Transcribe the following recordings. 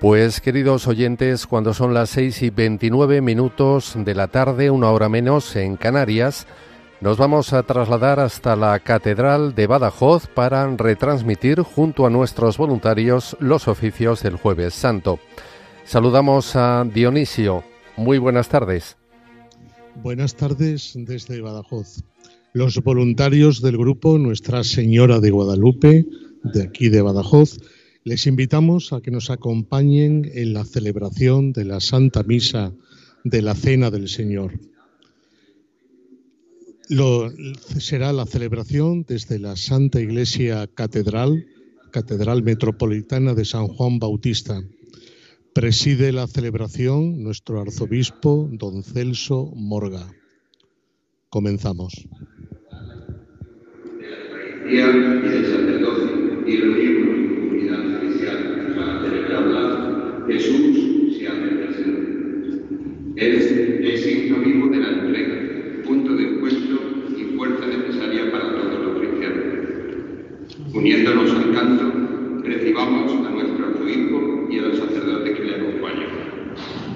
Pues queridos oyentes, cuando son las 6 y 29 minutos de la tarde, una hora menos en Canarias, nos vamos a trasladar hasta la Catedral de Badajoz para retransmitir junto a nuestros voluntarios los oficios del jueves santo. Saludamos a Dionisio. Muy buenas tardes. Buenas tardes desde Badajoz. Los voluntarios del grupo Nuestra Señora de Guadalupe, de aquí de Badajoz, les invitamos a que nos acompañen en la celebración de la Santa Misa de la Cena del Señor. Será la celebración desde la Santa Iglesia Catedral, Catedral Metropolitana de San Juan Bautista. Preside la celebración nuestro arzobispo, don Celso Morga. Comenzamos. y en comunidad eclesial para celebrarla, Jesús se hace presente. Es el signo vivo de la entrega, punto de encuentro y fuerza necesaria para todos los cristianos. Uniéndonos al canto, recibamos a nuestro arzobispo y a los sacerdotes que le acompañan.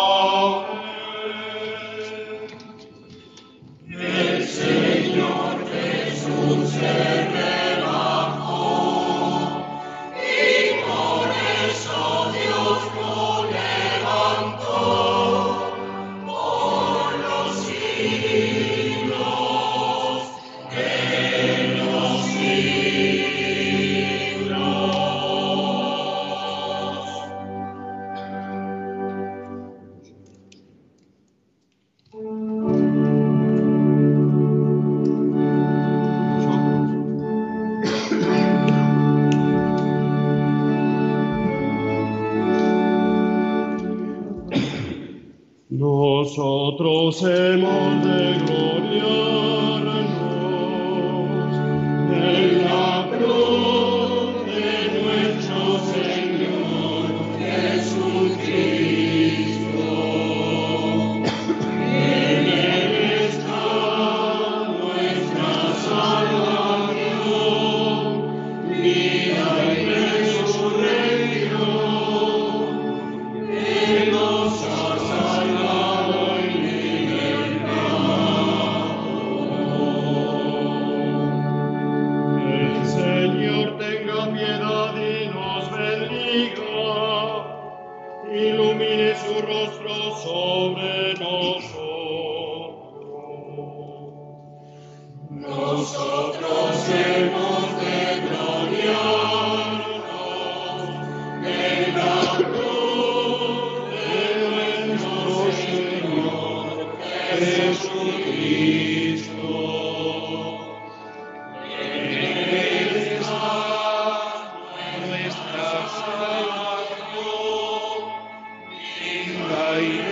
En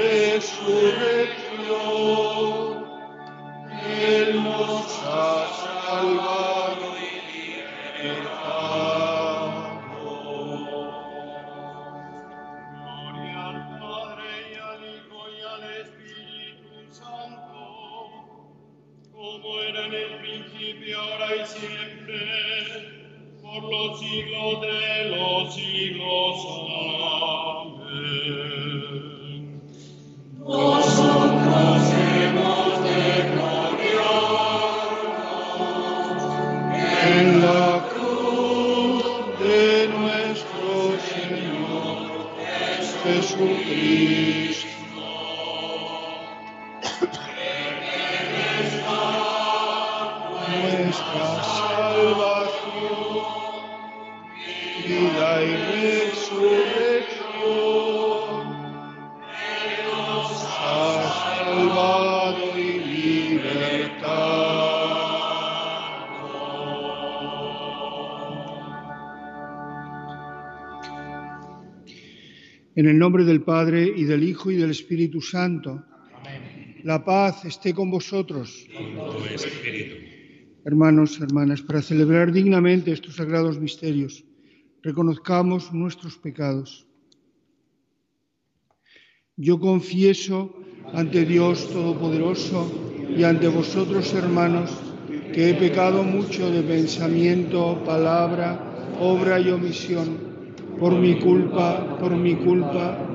Padre y del Hijo y del Espíritu Santo. La paz esté con vosotros. Hermanos, hermanas, para celebrar dignamente estos sagrados misterios, reconozcamos nuestros pecados. Yo confieso ante Dios Todopoderoso y ante vosotros, hermanos, que he pecado mucho de pensamiento, palabra, obra y omisión por mi culpa, por mi culpa,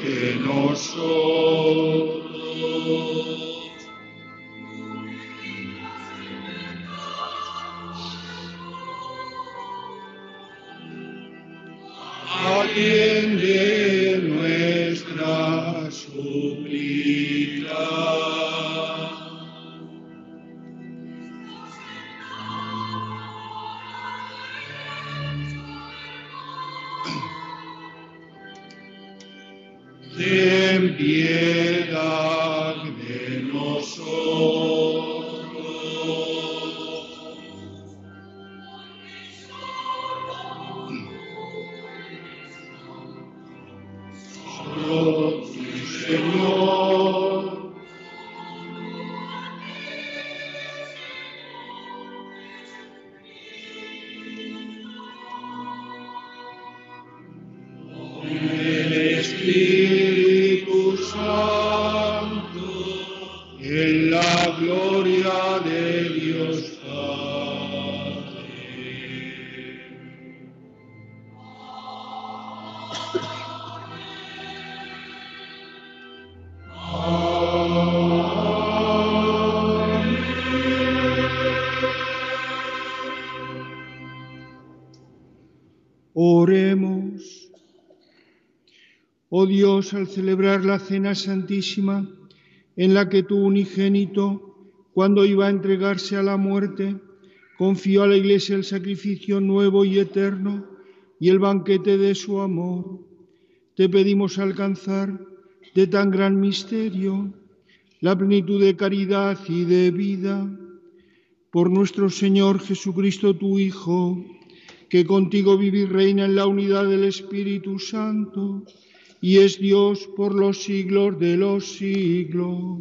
que Al celebrar la cena santísima, en la que tu unigénito, cuando iba a entregarse a la muerte, confió a la Iglesia el sacrificio nuevo y eterno y el banquete de su amor, te pedimos alcanzar de tan gran misterio la plenitud de caridad y de vida por nuestro Señor Jesucristo, tu Hijo, que contigo vive y reina en la unidad del Espíritu Santo y es Dios por los siglos de los siglos.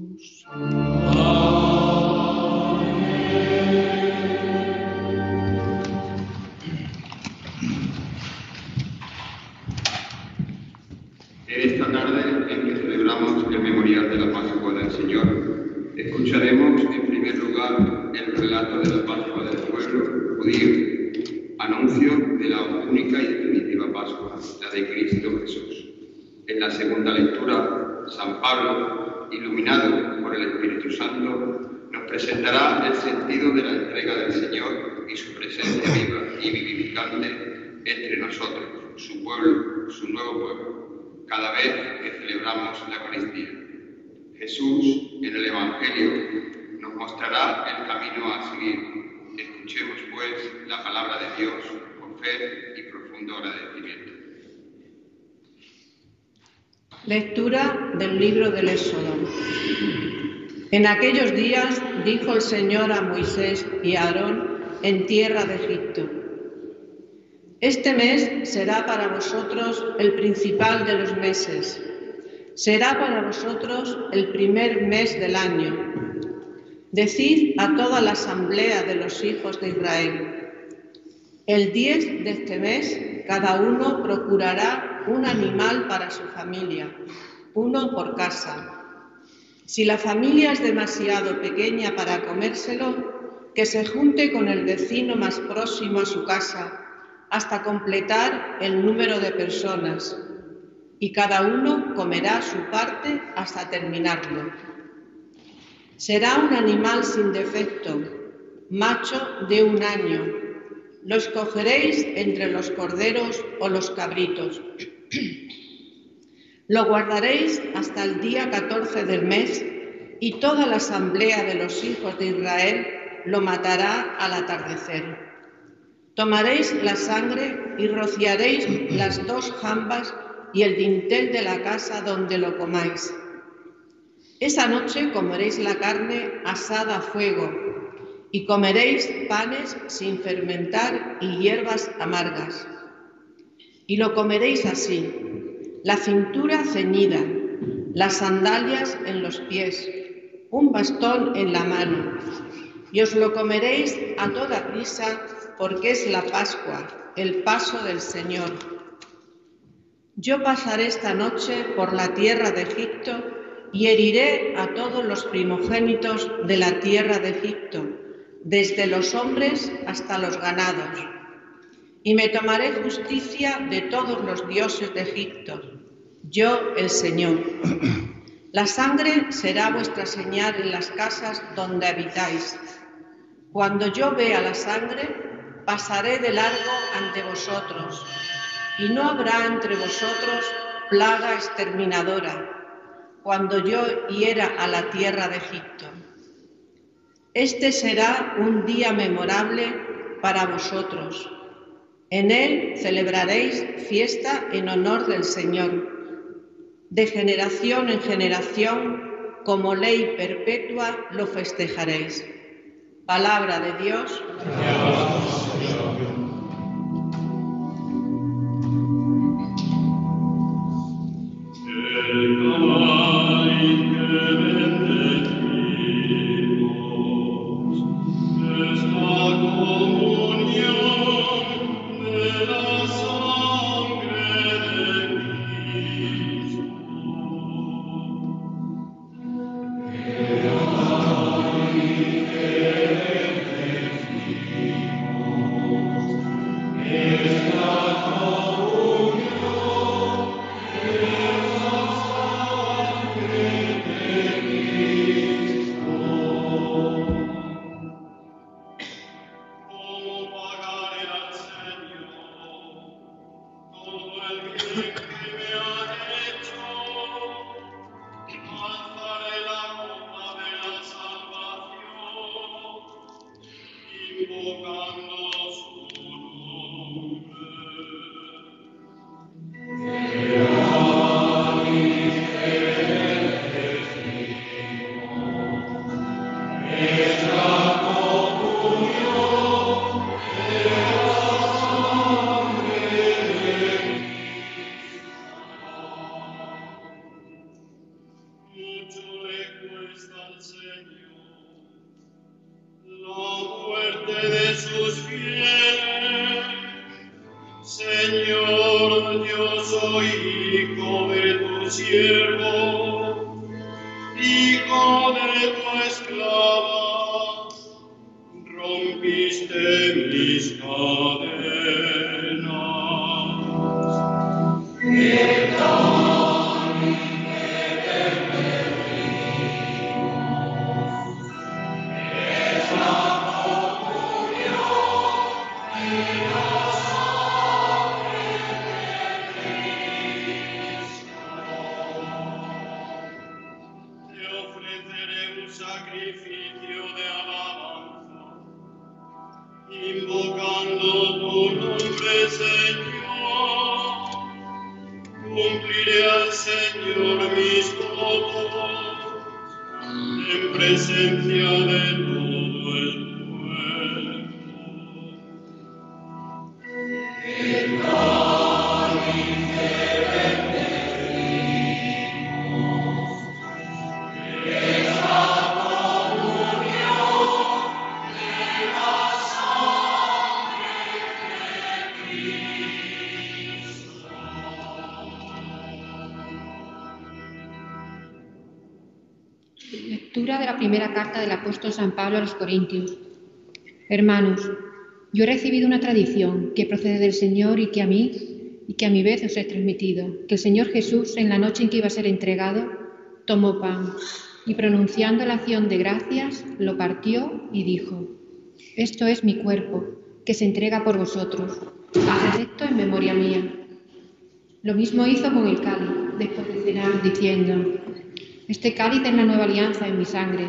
En esta tarde en que celebramos el memorial de la Pascua del Señor, escucharemos en primer lugar el relato de la Pascua del pueblo judío, anuncio de la única y definitiva Pascua, la de Cristo Jesús. En la segunda lectura, San Pablo, iluminado por el Espíritu Santo, nos presentará el sentido de la entrega del Señor y su presencia viva y vivificante entre nosotros, su pueblo, su nuevo pueblo cada vez que celebramos la Eucaristía. Jesús, en el Evangelio, nos mostrará el camino a seguir. Escuchemos, pues, la palabra de Dios con fe y profundo agradecimiento. Lectura del libro del Éxodo. En aquellos días dijo el Señor a Moisés y a Aarón en tierra de Egipto. Este mes será para vosotros el principal de los meses. Será para vosotros el primer mes del año. Decid a toda la asamblea de los hijos de Israel. El 10 de este mes cada uno procurará un animal para su familia, uno por casa. Si la familia es demasiado pequeña para comérselo, que se junte con el vecino más próximo a su casa hasta completar el número de personas y cada uno comerá su parte hasta terminarlo. Será un animal sin defecto, macho de un año. Lo escogeréis entre los corderos o los cabritos. Lo guardaréis hasta el día 14 del mes y toda la asamblea de los hijos de Israel lo matará al atardecer. Tomaréis la sangre y rociaréis las dos jambas y el dintel de la casa donde lo comáis. Esa noche comeréis la carne asada a fuego y comeréis panes sin fermentar y hierbas amargas. Y lo comeréis así, la cintura ceñida, las sandalias en los pies, un bastón en la mano. Y os lo comeréis a toda prisa porque es la Pascua, el paso del Señor. Yo pasaré esta noche por la tierra de Egipto y heriré a todos los primogénitos de la tierra de Egipto, desde los hombres hasta los ganados. Y me tomaré justicia de todos los dioses de Egipto, yo el Señor. La sangre será vuestra señal en las casas donde habitáis. Cuando yo vea la sangre, pasaré de largo ante vosotros. y no habrá entre vosotros plaga exterminadora, cuando yo hiera a la tierra de Egipto. Este será un día memorable para vosotros. En él celebraréis fiesta en honor del Señor. De generación en generación, como ley perpetua, lo festejaréis. Palabra de Dios. De la primera carta del apóstol San Pablo a los Corintios. Hermanos, yo he recibido una tradición que procede del Señor y que a mí y que a mi vez os he transmitido, que el Señor Jesús en la noche en que iba a ser entregado tomó pan y pronunciando la acción de gracias lo partió y dijo, esto es mi cuerpo que se entrega por vosotros, haced esto en memoria mía. Lo mismo hizo con el cáliz después de cenar diciendo, este cáliz es la nueva alianza en mi sangre.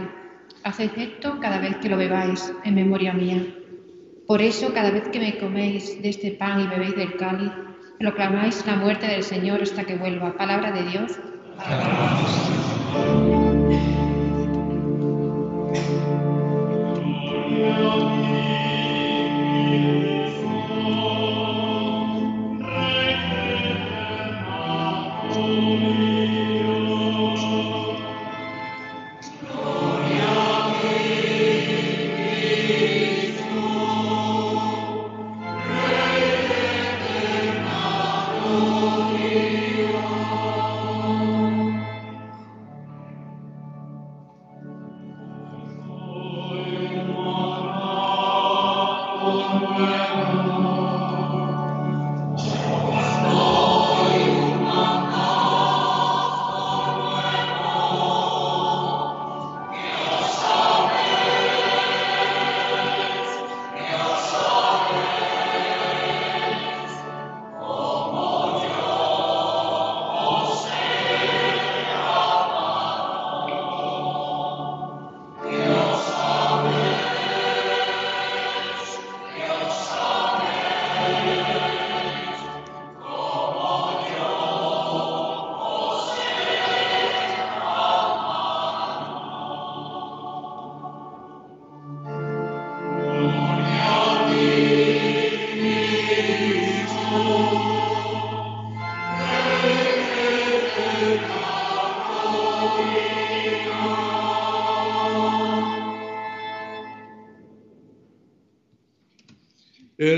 Haced esto cada vez que lo bebáis, en memoria mía. Por eso, cada vez que me coméis de este pan y bebéis del cáliz, proclamáis la muerte del Señor hasta que vuelva. Palabra de Dios.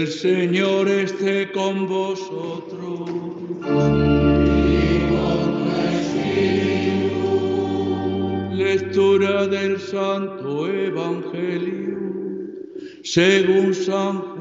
El Señor esté con vosotros. Lectura del Santo Evangelio según San Juan.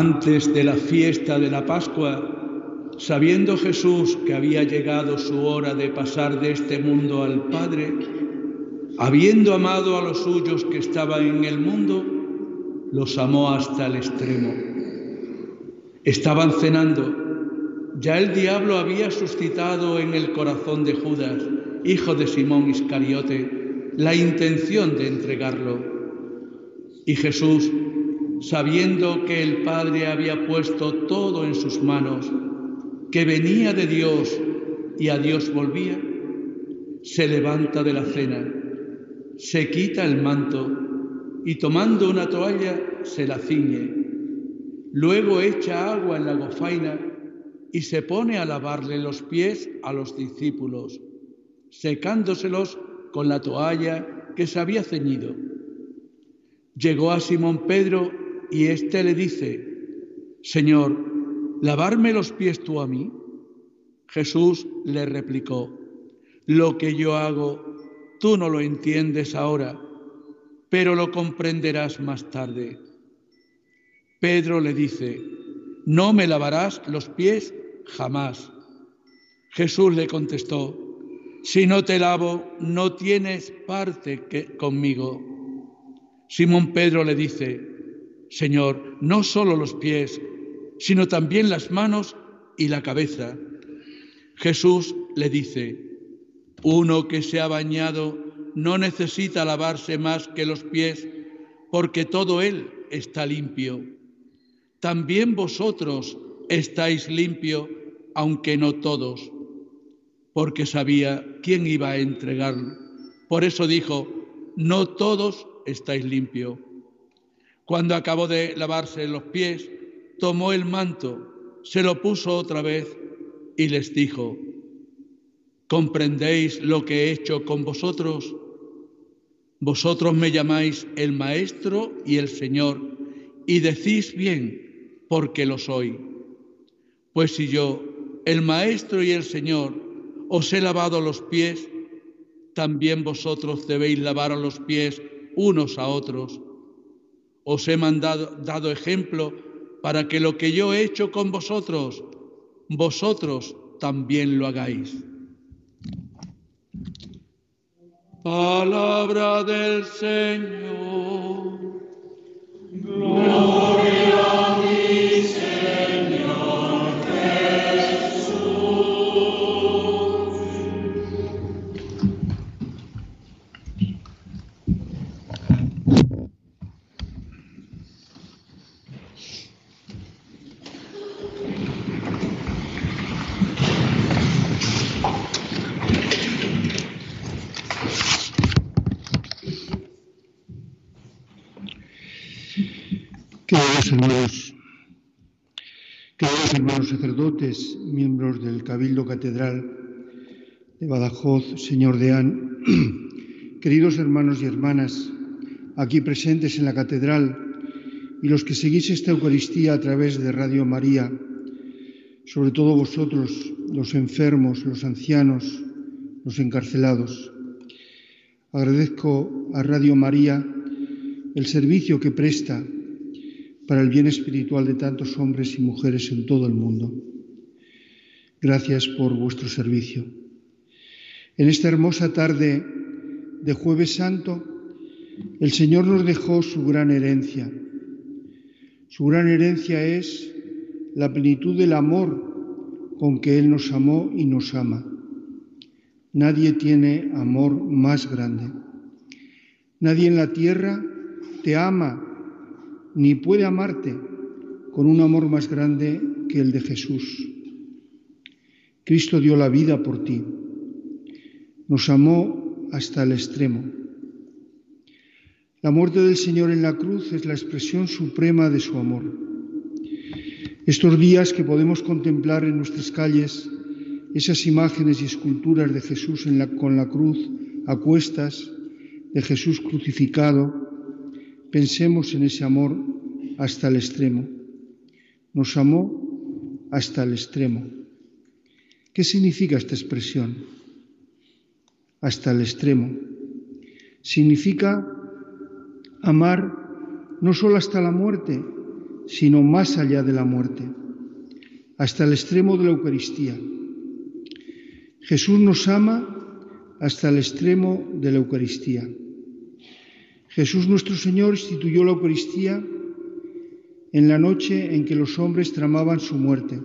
Antes de la fiesta de la Pascua, sabiendo Jesús que había llegado su hora de pasar de este mundo al Padre, habiendo amado a los suyos que estaban en el mundo, los amó hasta el extremo. Estaban cenando. Ya el diablo había suscitado en el corazón de Judas, hijo de Simón Iscariote, la intención de entregarlo. Y Jesús, sabiendo que el Padre había puesto todo en sus manos, que venía de Dios y a Dios volvía, se levanta de la cena, se quita el manto y tomando una toalla se la ciñe. Luego echa agua en la gofaina y se pone a lavarle los pies a los discípulos, secándoselos con la toalla que se había ceñido. Llegó a Simón Pedro y éste le dice, Señor, ¿lavarme los pies tú a mí? Jesús le replicó, lo que yo hago, tú no lo entiendes ahora, pero lo comprenderás más tarde. Pedro le dice, no me lavarás los pies jamás. Jesús le contestó, si no te lavo, no tienes parte conmigo. Simón Pedro le dice, Señor, no solo los pies, sino también las manos y la cabeza. Jesús le dice, uno que se ha bañado no necesita lavarse más que los pies, porque todo él está limpio. También vosotros estáis limpio, aunque no todos, porque sabía quién iba a entregarlo. Por eso dijo, no todos estáis limpios. Cuando acabó de lavarse los pies, tomó el manto, se lo puso otra vez y les dijo, ¿comprendéis lo que he hecho con vosotros? Vosotros me llamáis el Maestro y el Señor, y decís bien, porque lo soy. Pues si yo, el Maestro y el Señor, os he lavado los pies, también vosotros debéis lavar los pies unos a otros os he mandado, dado ejemplo para que lo que yo he hecho con vosotros, vosotros también lo hagáis. Palabra del Señor. Gloria Queridos hermanos, queridos hermanos sacerdotes, miembros del Cabildo Catedral de Badajoz, señor Deán, queridos hermanos y hermanas, aquí presentes en la catedral y los que seguís esta Eucaristía a través de Radio María, sobre todo vosotros, los enfermos, los ancianos, los encarcelados. Agradezco a Radio María el servicio que presta para el bien espiritual de tantos hombres y mujeres en todo el mundo. Gracias por vuestro servicio. En esta hermosa tarde de jueves santo, el Señor nos dejó su gran herencia. Su gran herencia es la plenitud del amor con que Él nos amó y nos ama. Nadie tiene amor más grande. Nadie en la tierra te ama ni puede amarte con un amor más grande que el de Jesús. Cristo dio la vida por ti. Nos amó hasta el extremo. La muerte del Señor en la cruz es la expresión suprema de su amor. Estos días que podemos contemplar en nuestras calles esas imágenes y esculturas de Jesús con la cruz a cuestas, de Jesús crucificado, pensemos en ese amor hasta el extremo. Nos amó hasta el extremo. ¿Qué significa esta expresión? Hasta el extremo. Significa amar no solo hasta la muerte, sino más allá de la muerte, hasta el extremo de la Eucaristía. Jesús nos ama hasta el extremo de la Eucaristía. Jesús nuestro Señor instituyó la Eucaristía en la noche en que los hombres tramaban su muerte,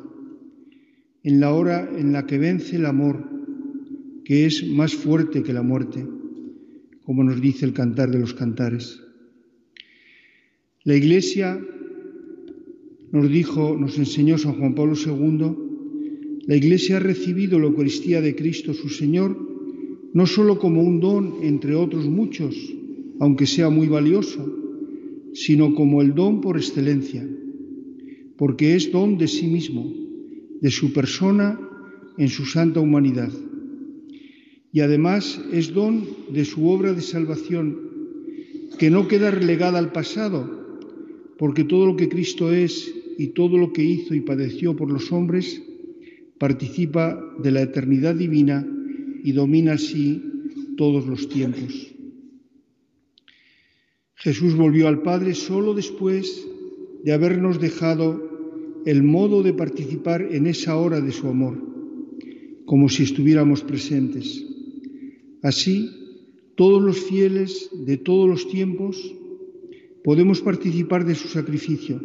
en la hora en la que vence el amor, que es más fuerte que la muerte, como nos dice el cantar de los cantares. La Iglesia nos dijo, nos enseñó San Juan Pablo II, la Iglesia ha recibido la Eucaristía de Cristo su Señor no solo como un don entre otros muchos, aunque sea muy valioso, sino como el don por excelencia, porque es don de sí mismo, de su persona en su santa humanidad. Y además es don de su obra de salvación, que no queda relegada al pasado, porque todo lo que Cristo es y todo lo que hizo y padeció por los hombres participa de la eternidad divina y domina así todos los tiempos. Jesús volvió al Padre solo después de habernos dejado el modo de participar en esa hora de su amor, como si estuviéramos presentes. Así, todos los fieles de todos los tiempos podemos participar de su sacrificio,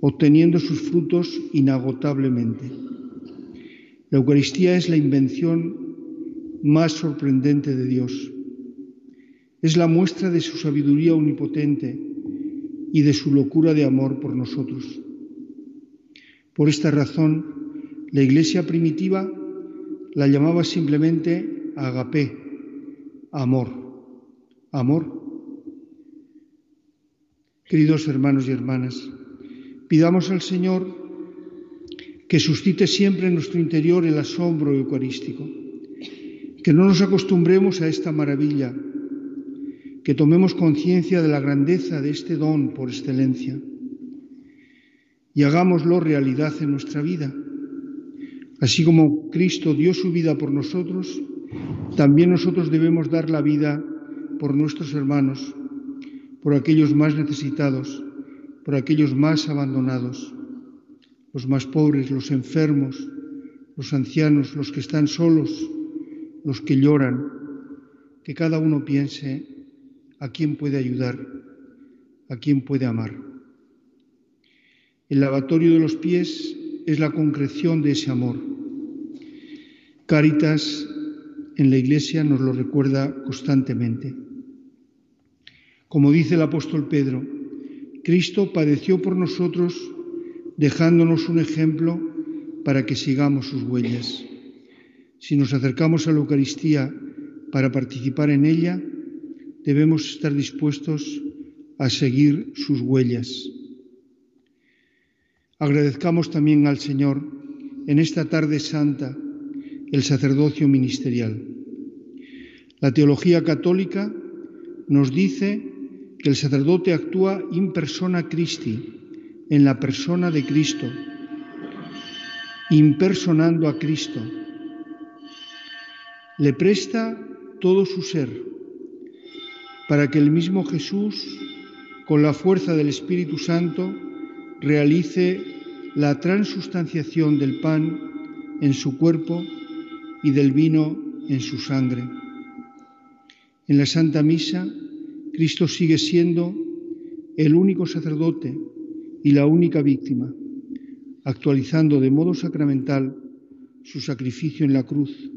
obteniendo sus frutos inagotablemente. La Eucaristía es la invención más sorprendente de Dios. Es la muestra de su sabiduría omnipotente y de su locura de amor por nosotros. Por esta razón, la iglesia primitiva la llamaba simplemente agape, amor, amor. Queridos hermanos y hermanas, pidamos al Señor que suscite siempre en nuestro interior el asombro eucarístico que no nos acostumbremos a esta maravilla, que tomemos conciencia de la grandeza de este don por excelencia y hagámoslo realidad en nuestra vida. Así como Cristo dio su vida por nosotros, también nosotros debemos dar la vida por nuestros hermanos, por aquellos más necesitados, por aquellos más abandonados, los más pobres, los enfermos, los ancianos, los que están solos, los que lloran, que cada uno piense a quién puede ayudar, a quién puede amar. El lavatorio de los pies es la concreción de ese amor. Caritas en la Iglesia nos lo recuerda constantemente. Como dice el apóstol Pedro, Cristo padeció por nosotros dejándonos un ejemplo para que sigamos sus huellas. Si nos acercamos a la Eucaristía para participar en ella, debemos estar dispuestos a seguir sus huellas. Agradezcamos también al Señor en esta tarde santa el sacerdocio ministerial. La teología católica nos dice que el sacerdote actúa in persona Christi, en la persona de Cristo, impersonando a Cristo le presta todo su ser para que el mismo Jesús, con la fuerza del Espíritu Santo, realice la transustanciación del pan en su cuerpo y del vino en su sangre. En la Santa Misa, Cristo sigue siendo el único sacerdote y la única víctima, actualizando de modo sacramental su sacrificio en la cruz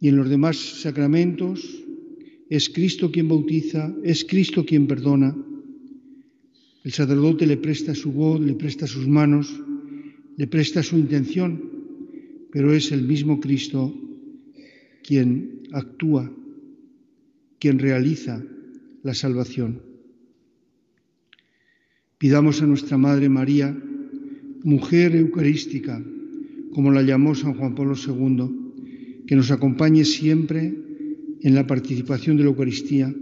y en los demás sacramentos es Cristo quien bautiza, es Cristo quien perdona. El sacerdote le presta su voz, le presta sus manos, le presta su intención, pero es el mismo Cristo quien actúa quien realiza la salvación. Pidamos a nuestra Madre María, mujer eucarística, como la llamó San Juan Pablo II, que nos acompañe siempre en la participación de la Eucaristía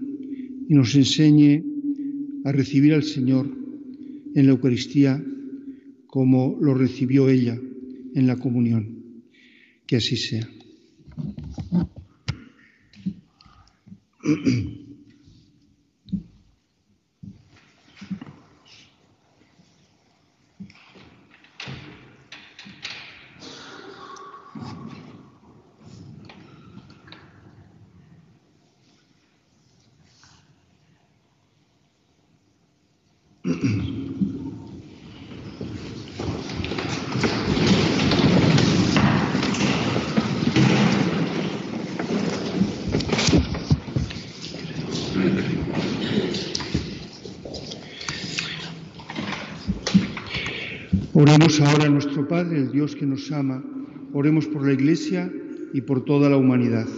y nos enseñe a recibir al Señor en la Eucaristía como lo recibió ella en la comunión. Que así sea. Oremos ahora a nuestro Padre, el Dios que nos ama. Oremos por la Iglesia y por toda la humanidad.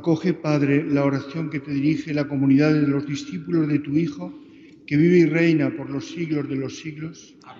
Acoge, Padre, la oración que te dirige la comunidad de los discípulos de tu Hijo, que vive y reina por los siglos de los siglos. Amén.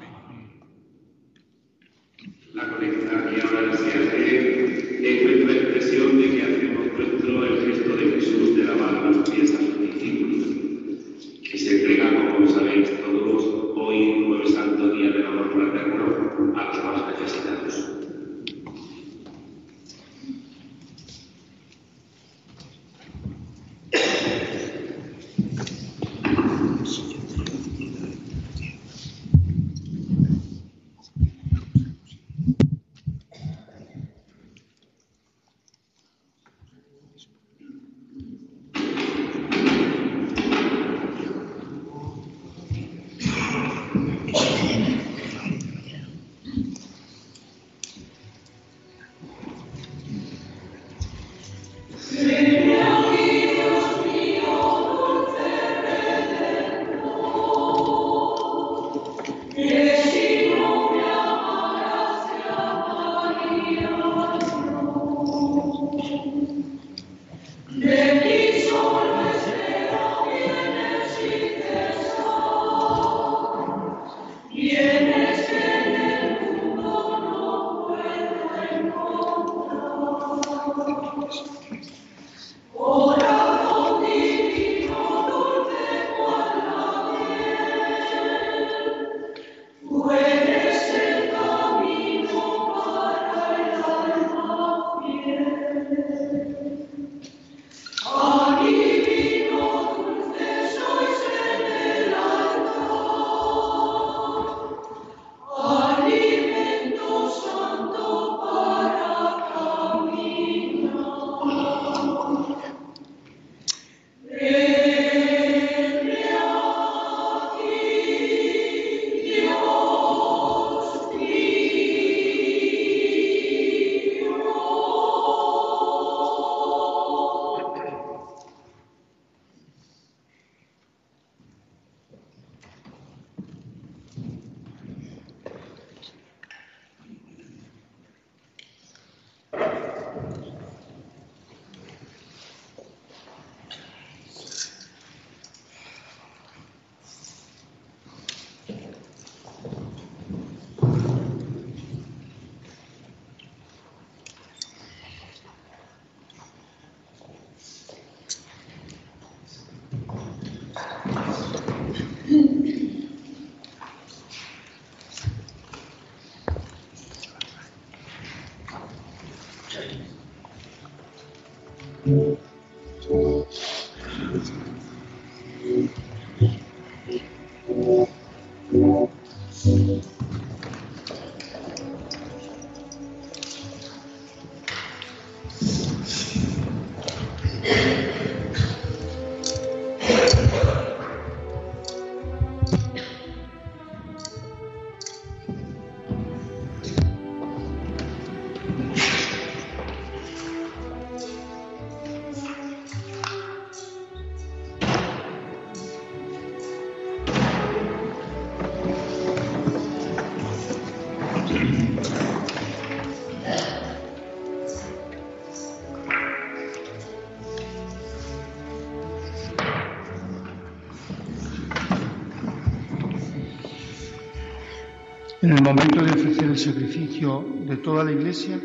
En el momento de ofrecer el sacrificio de toda la Iglesia,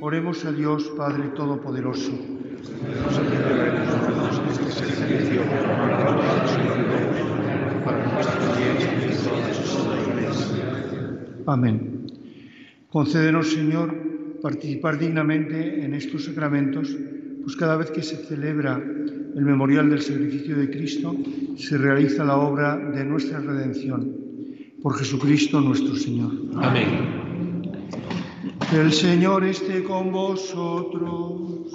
oremos a Dios Padre Todopoderoso. Amén. Concédenos, Señor, participar dignamente en estos sacramentos, pues cada vez que se celebra el memorial del sacrificio de Cristo, se realiza la obra de nuestra redención por Jesucristo nuestro Señor. Amén. El Señor esté con vosotros.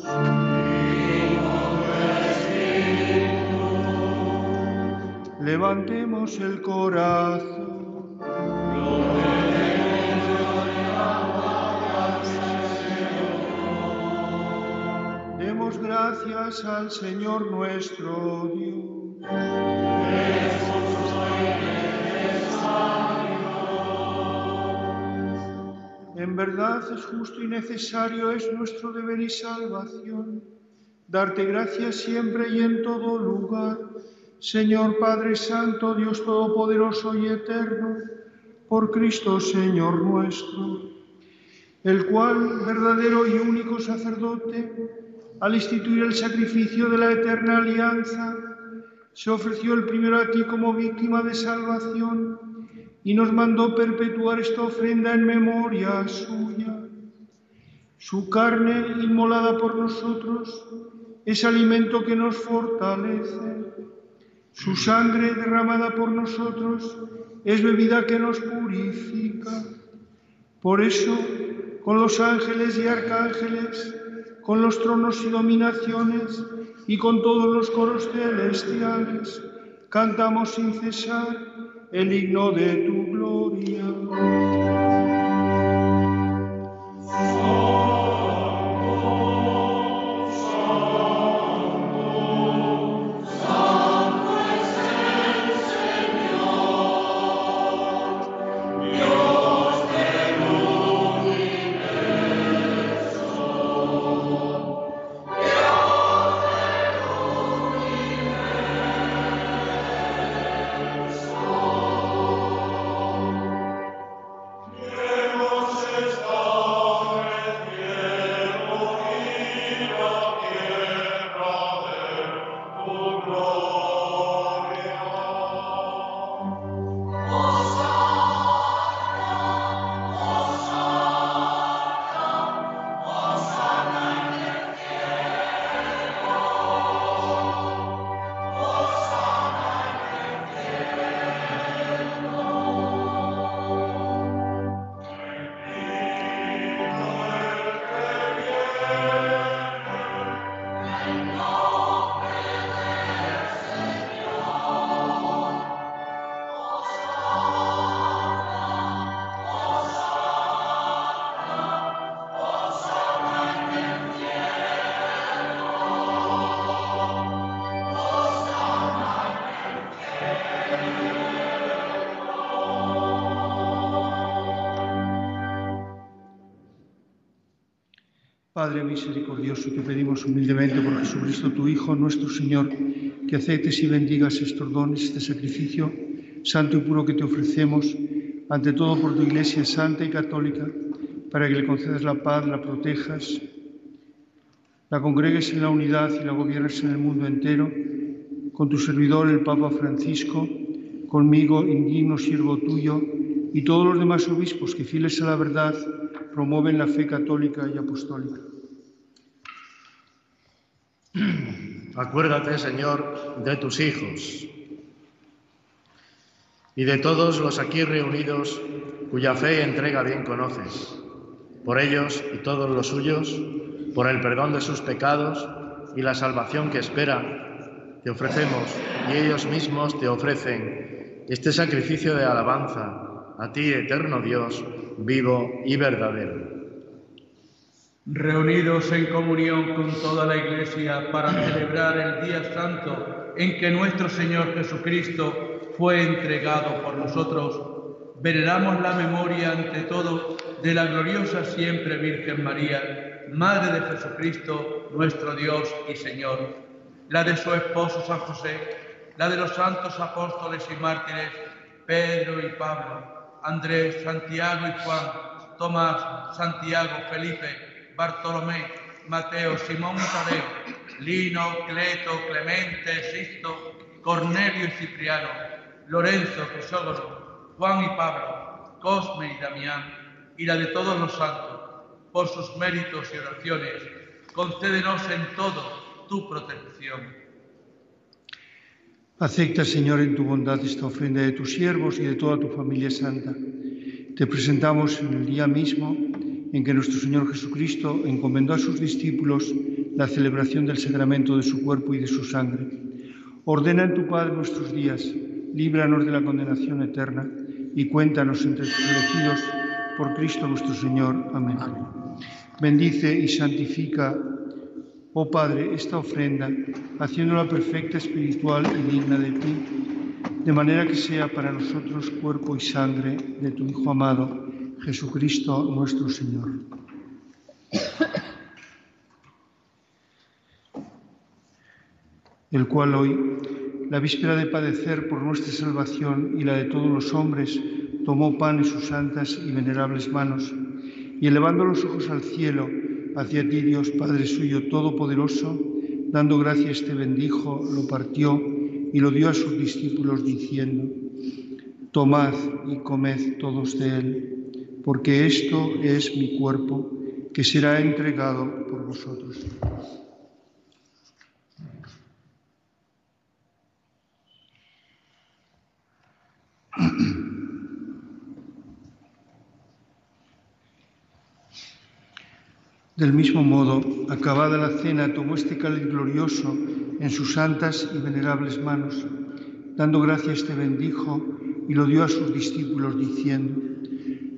Levantemos el corazón. Demos gracias al Señor nuestro Dios. En verdad es justo y necesario, es nuestro deber y salvación, darte gracias siempre y en todo lugar, Señor Padre Santo, Dios Todopoderoso y Eterno, por Cristo Señor nuestro, el cual, verdadero y único sacerdote, al instituir el sacrificio de la eterna alianza, se ofreció el primero a ti como víctima de salvación y nos mandó perpetuar esta ofrenda en memoria suya. Su carne inmolada por nosotros es alimento que nos fortalece. Su sangre derramada por nosotros es bebida que nos purifica. Por eso, con los ángeles y arcángeles, con los tronos y dominaciones y con todos los coros celestiales, cantamos sin cesar el himno de tu gloria. Padre misericordioso, te pedimos humildemente por Jesucristo, tu Hijo, nuestro Señor, que aceptes y bendigas estos dones, este sacrificio santo y puro que te ofrecemos, ante todo por tu Iglesia santa y católica, para que le concedas la paz, la protejas, la congregues en la unidad y la gobiernes en el mundo entero, con tu servidor, el Papa Francisco, conmigo, indigno siervo tuyo, y todos los demás obispos que, fieles a la verdad, promueven la fe católica y apostólica. Acuérdate, Señor, de tus hijos y de todos los aquí reunidos cuya fe y entrega bien conoces. Por ellos y todos los suyos, por el perdón de sus pecados y la salvación que esperan, te ofrecemos y ellos mismos te ofrecen este sacrificio de alabanza a ti, eterno Dios, vivo y verdadero reunidos en comunión con toda la Iglesia para celebrar el día santo en que nuestro Señor Jesucristo fue entregado por nosotros, veneramos la memoria ante todo de la gloriosa siempre Virgen María, Madre de Jesucristo, nuestro Dios y Señor, la de su esposo San José, la de los santos apóstoles y mártires, Pedro y Pablo, Andrés, Santiago y Juan, Tomás, Santiago, Felipe, Bartolomé, Mateo, Simón y Tadeo, Lino, Cleto, Clemente, Sisto, Cornelio y Cipriano, Lorenzo, Crisógono, Juan y Pablo, Cosme y Damián, y la de todos los santos, por sus méritos y oraciones, concédenos en todo tu protección. Acepta, Señor, en tu bondad esta ofrenda de tus siervos y de toda tu familia santa. Te presentamos en el día mismo en que nuestro Señor Jesucristo encomendó a sus discípulos la celebración del sacramento de su cuerpo y de su sangre. Ordena en tu Padre nuestros días, líbranos de la condenación eterna y cuéntanos entre tus elegidos por Cristo nuestro Señor. Amén. Bendice y santifica, oh Padre, esta ofrenda, haciéndola perfecta, espiritual y digna de ti, de manera que sea para nosotros cuerpo y sangre de tu Hijo amado Jesucristo nuestro Señor. El cual hoy, la víspera de padecer por nuestra salvación y la de todos los hombres, tomó pan en sus santas y venerables manos, y elevando los ojos al cielo, hacia ti, Dios Padre suyo todopoderoso, dando gracias te bendijo, lo partió y lo dio a sus discípulos, diciendo, Tomad y comed todos de él, porque esto es mi cuerpo que será entregado por vosotros. Del mismo modo, acabada la cena, tomó este cáliz glorioso en sus santas y venerables manos. Dando gracias, te bendijo y lo dio a sus discípulos diciendo,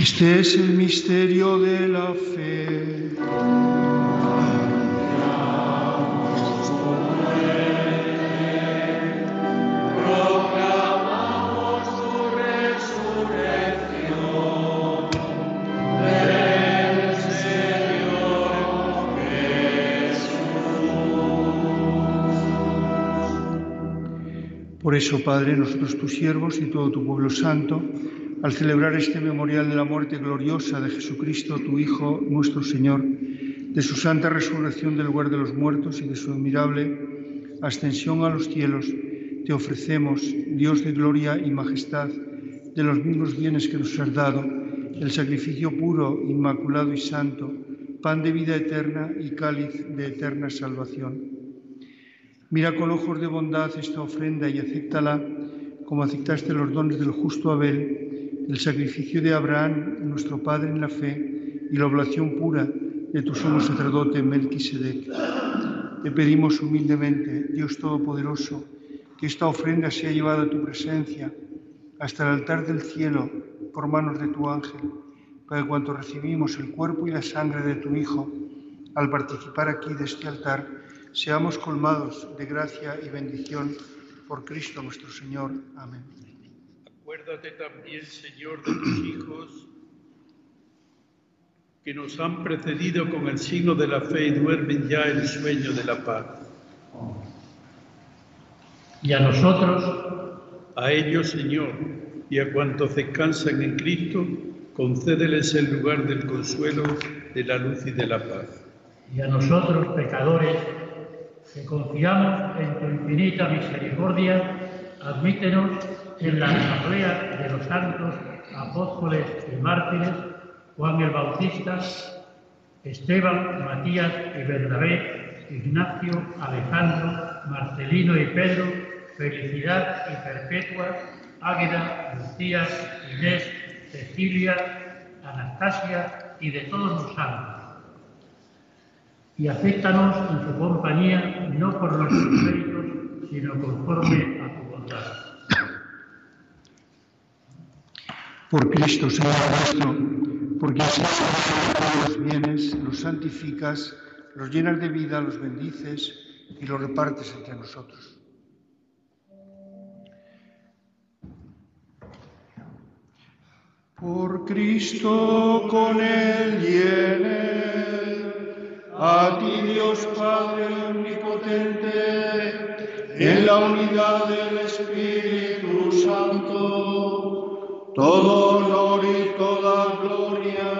Este es el misterio de la fe. Por eso, Padre, nosotros tus siervos y todo tu pueblo santo, al celebrar este memorial de la muerte gloriosa de Jesucristo, tu Hijo, nuestro Señor, de su santa resurrección del lugar de los muertos y de su admirable ascensión a los cielos, te ofrecemos, Dios de gloria y majestad, de los mismos bienes que nos has dado, el sacrificio puro, inmaculado y santo, pan de vida eterna y cáliz de eterna salvación. Mira con ojos de bondad esta ofrenda y acéptala como aceptaste los dones del justo Abel el sacrificio de Abraham, nuestro Padre en la fe, y la oblación pura de tu sumo sacerdote Melquisedec. Te pedimos humildemente, Dios Todopoderoso, que esta ofrenda sea llevada a tu presencia hasta el altar del cielo por manos de tu ángel, para que cuanto recibimos el cuerpo y la sangre de tu Hijo, al participar aquí de este altar, seamos colmados de gracia y bendición por Cristo nuestro Señor. Amén. Acuérdate también, Señor, de tus hijos que nos han precedido con el signo de la fe y duermen ya el sueño de la paz. Y a nosotros, a ellos, Señor, y a cuantos descansan en Cristo, concédeles el lugar del consuelo, de la luz y de la paz. Y a nosotros, pecadores, que confiamos en tu infinita misericordia, admítenos en la asamblea de los santos apóstoles y mártires, Juan el Bautista, Esteban, Matías y Bernabé, Ignacio, Alejandro, Marcelino y Pedro, Felicidad y Perpetua, Águeda, Lucía, Inés, Cecilia, Anastasia y de todos los santos. Y acéptanos en su compañía, no por nuestros méritos, sino conforme a tu bondad. Por Cristo, Señor nuestro, porque así los bienes, los santificas, los llenas de vida, los bendices y los repartes entre nosotros. Por Cristo, con Él y a ti Dios Padre Omnipotente, en la unidad del Espíritu Santo, todo honor y toda gloria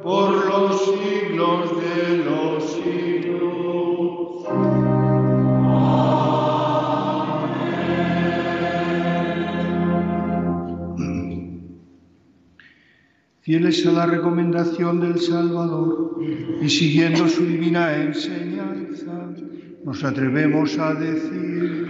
por los siglos de los siglos. Fieles a la recomendación del Salvador y siguiendo su divina enseñanza, nos atrevemos a decir,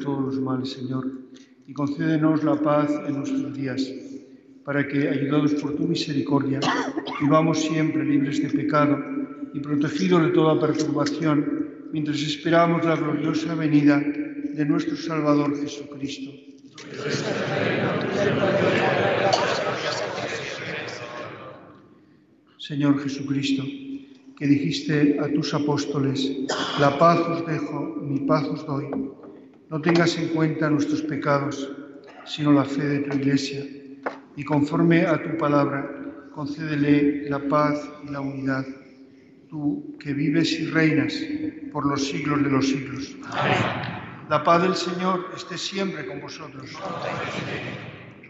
todos los males, Señor, y concédenos la paz en nuestros días, para que, ayudados por tu misericordia, vivamos siempre libres de pecado y protegidos de toda perturbación, mientras esperamos la gloriosa venida de nuestro Salvador Jesucristo. Señor Jesucristo, que dijiste a tus apóstoles, la paz os dejo, mi paz os doy. No tengas en cuenta nuestros pecados, sino la fe de tu iglesia, y conforme a tu palabra, concédele la paz y la unidad, tú que vives y reinas por los siglos de los siglos. La paz del Señor esté siempre con vosotros.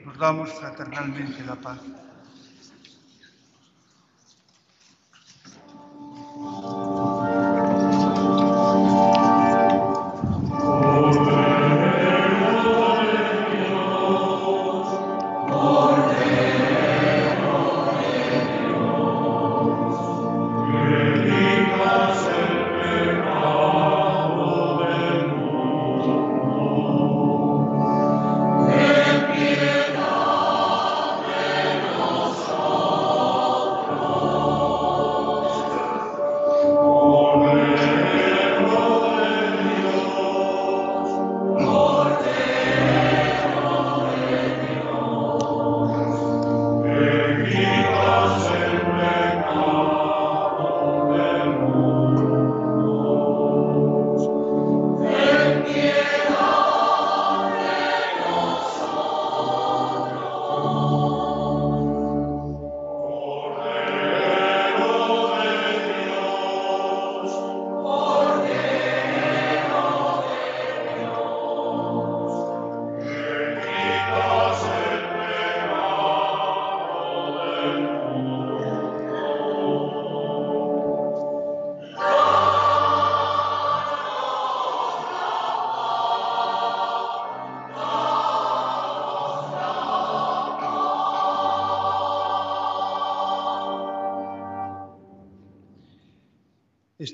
Nos damos fraternalmente la paz.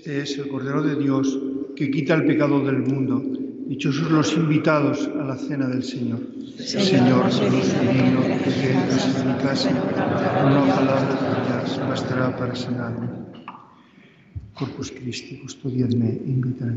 Este es el Cordero de Dios que quita el pecado del mundo. Dichosos los invitados a la cena del Señor. Señor, digno de que entres en mi casa. Una palabra tuya bastará para sanarme. Corpus Christi, custodiadme, invita a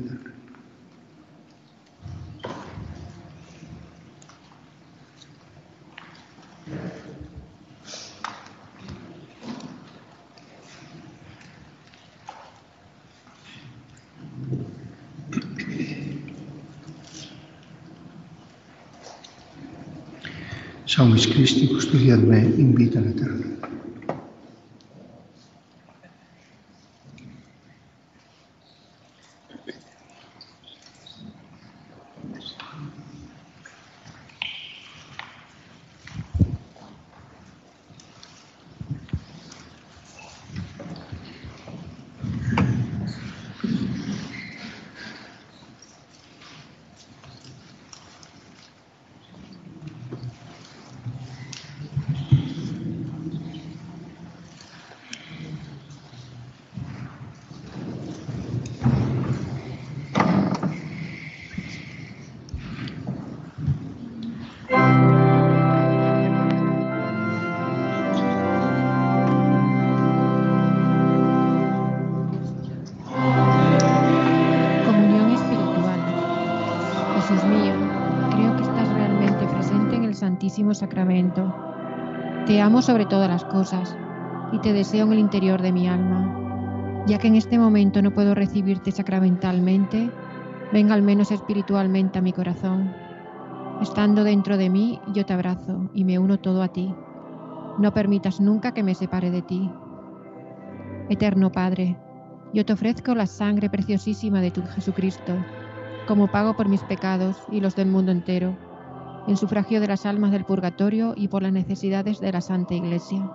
entrar. Salmis Christi, custodiadme, invita a l'Eterno. Sacramento. Te amo sobre todas las cosas y te deseo en el interior de mi alma. Ya que en este momento no puedo recibirte sacramentalmente, venga al menos espiritualmente a mi corazón. Estando dentro de mí, yo te abrazo y me uno todo a ti. No permitas nunca que me separe de ti. Eterno Padre, yo te ofrezco la sangre preciosísima de tu Jesucristo, como pago por mis pecados y los del mundo entero, en sufragio de las almas del purgatorio y por las necesidades de la Santa Iglesia.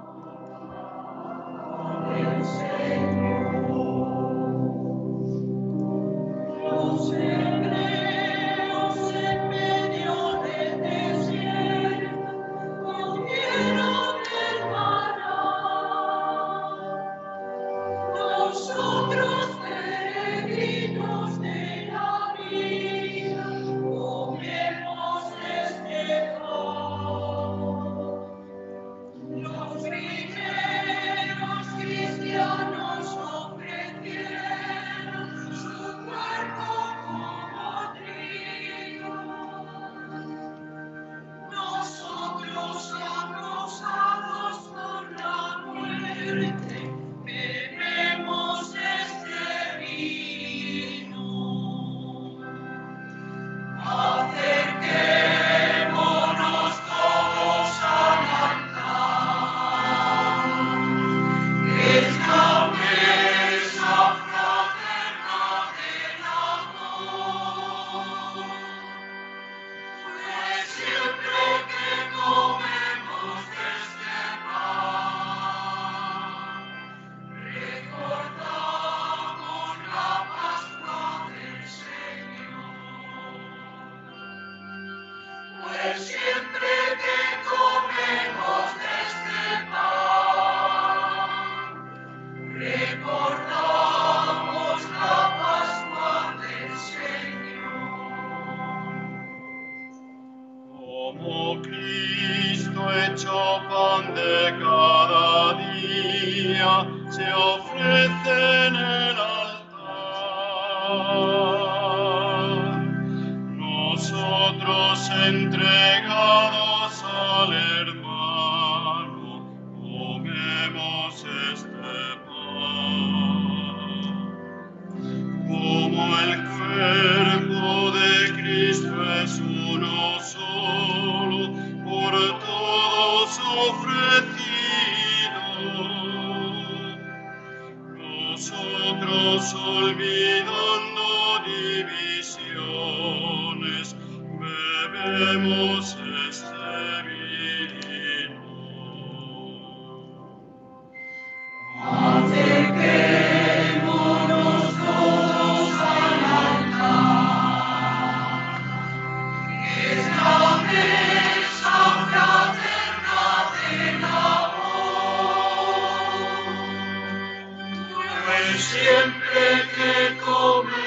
siempre que come.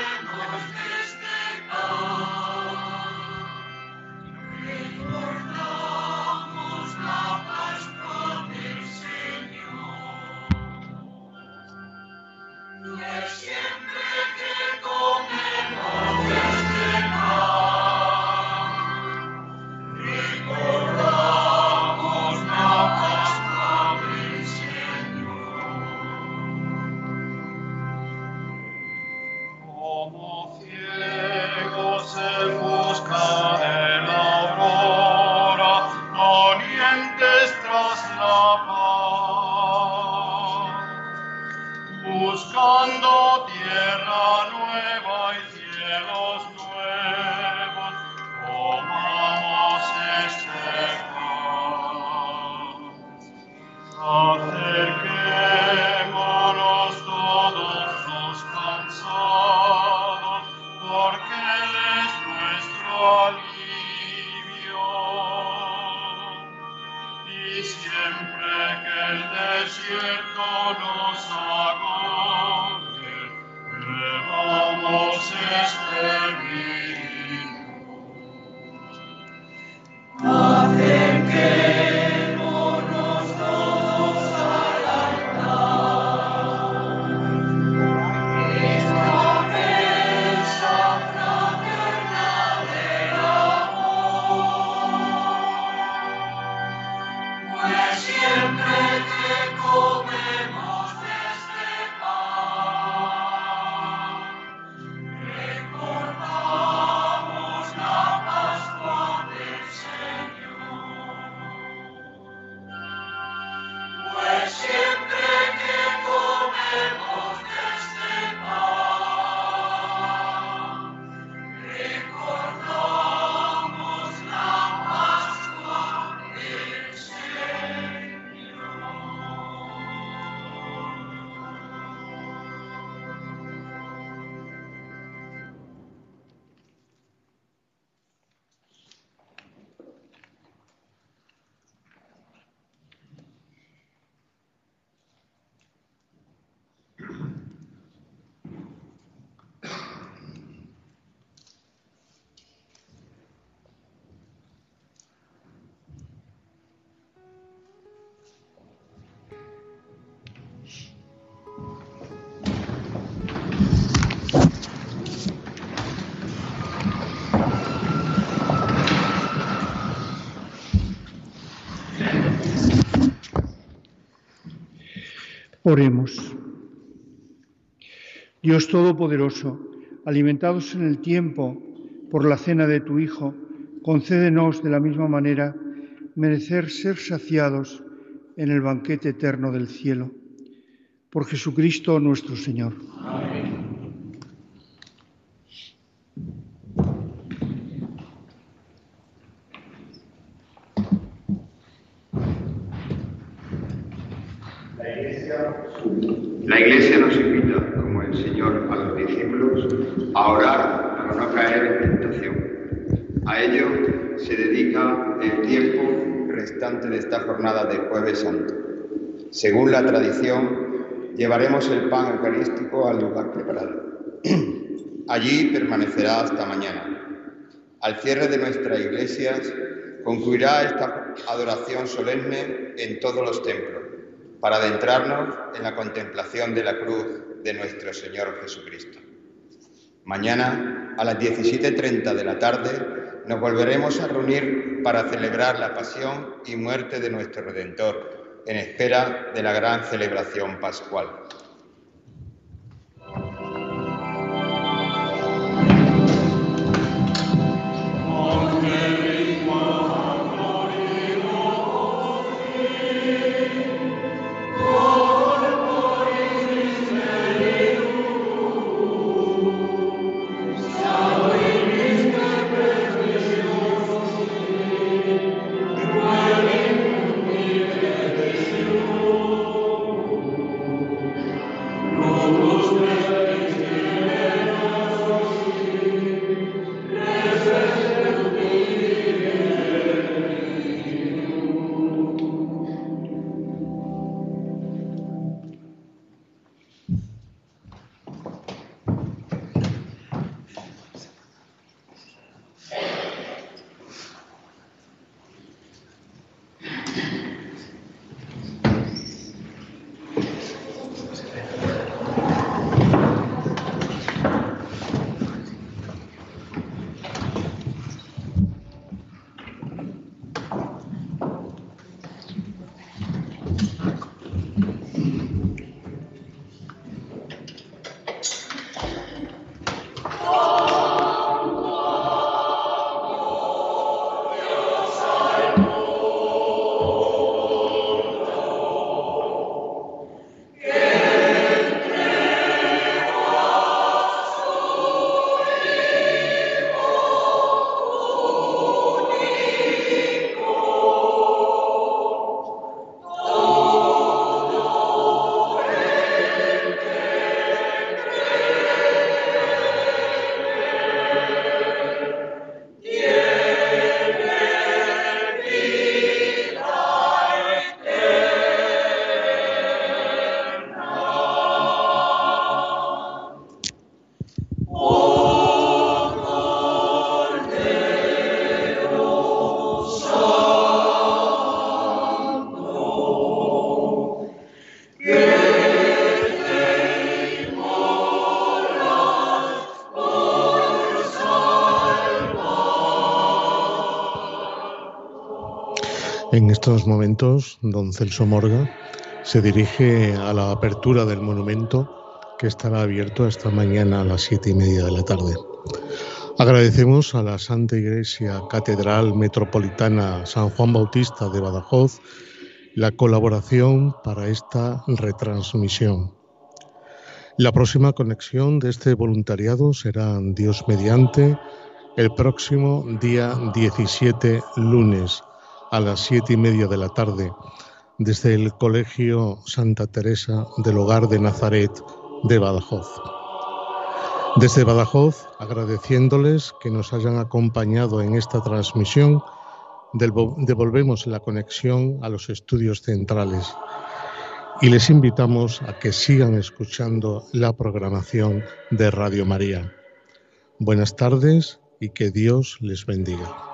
Oremos. Dios Todopoderoso, alimentados en el tiempo por la cena de tu Hijo, concédenos de la misma manera merecer ser saciados en el banquete eterno del cielo. Por Jesucristo nuestro Señor. a orar para no caer en tentación. A ello se dedica el tiempo restante de esta jornada de jueves santo. Según la tradición, llevaremos el pan eucarístico al lugar preparado. Allí permanecerá hasta mañana. Al cierre de nuestras iglesias concluirá esta adoración solemne en todos los templos, para adentrarnos en la contemplación de la cruz de nuestro Señor Jesucristo. Mañana, a las 17.30 de la tarde, nos volveremos a reunir para celebrar la pasión y muerte de nuestro Redentor, en espera de la gran celebración pascual. Estos momentos, don Celso Morga se dirige a la apertura del monumento que estará abierto esta mañana a las siete y media de la tarde. Agradecemos a la Santa Iglesia Catedral Metropolitana San Juan Bautista de Badajoz la colaboración para esta retransmisión. La próxima conexión de este voluntariado será Dios mediante el próximo día 17 lunes a las siete y media de la tarde desde el Colegio Santa Teresa del Hogar de Nazaret de Badajoz. Desde Badajoz, agradeciéndoles que nos hayan acompañado en esta transmisión, devolvemos la conexión a los estudios centrales y les invitamos a que sigan escuchando la programación de Radio María. Buenas tardes y que Dios les bendiga.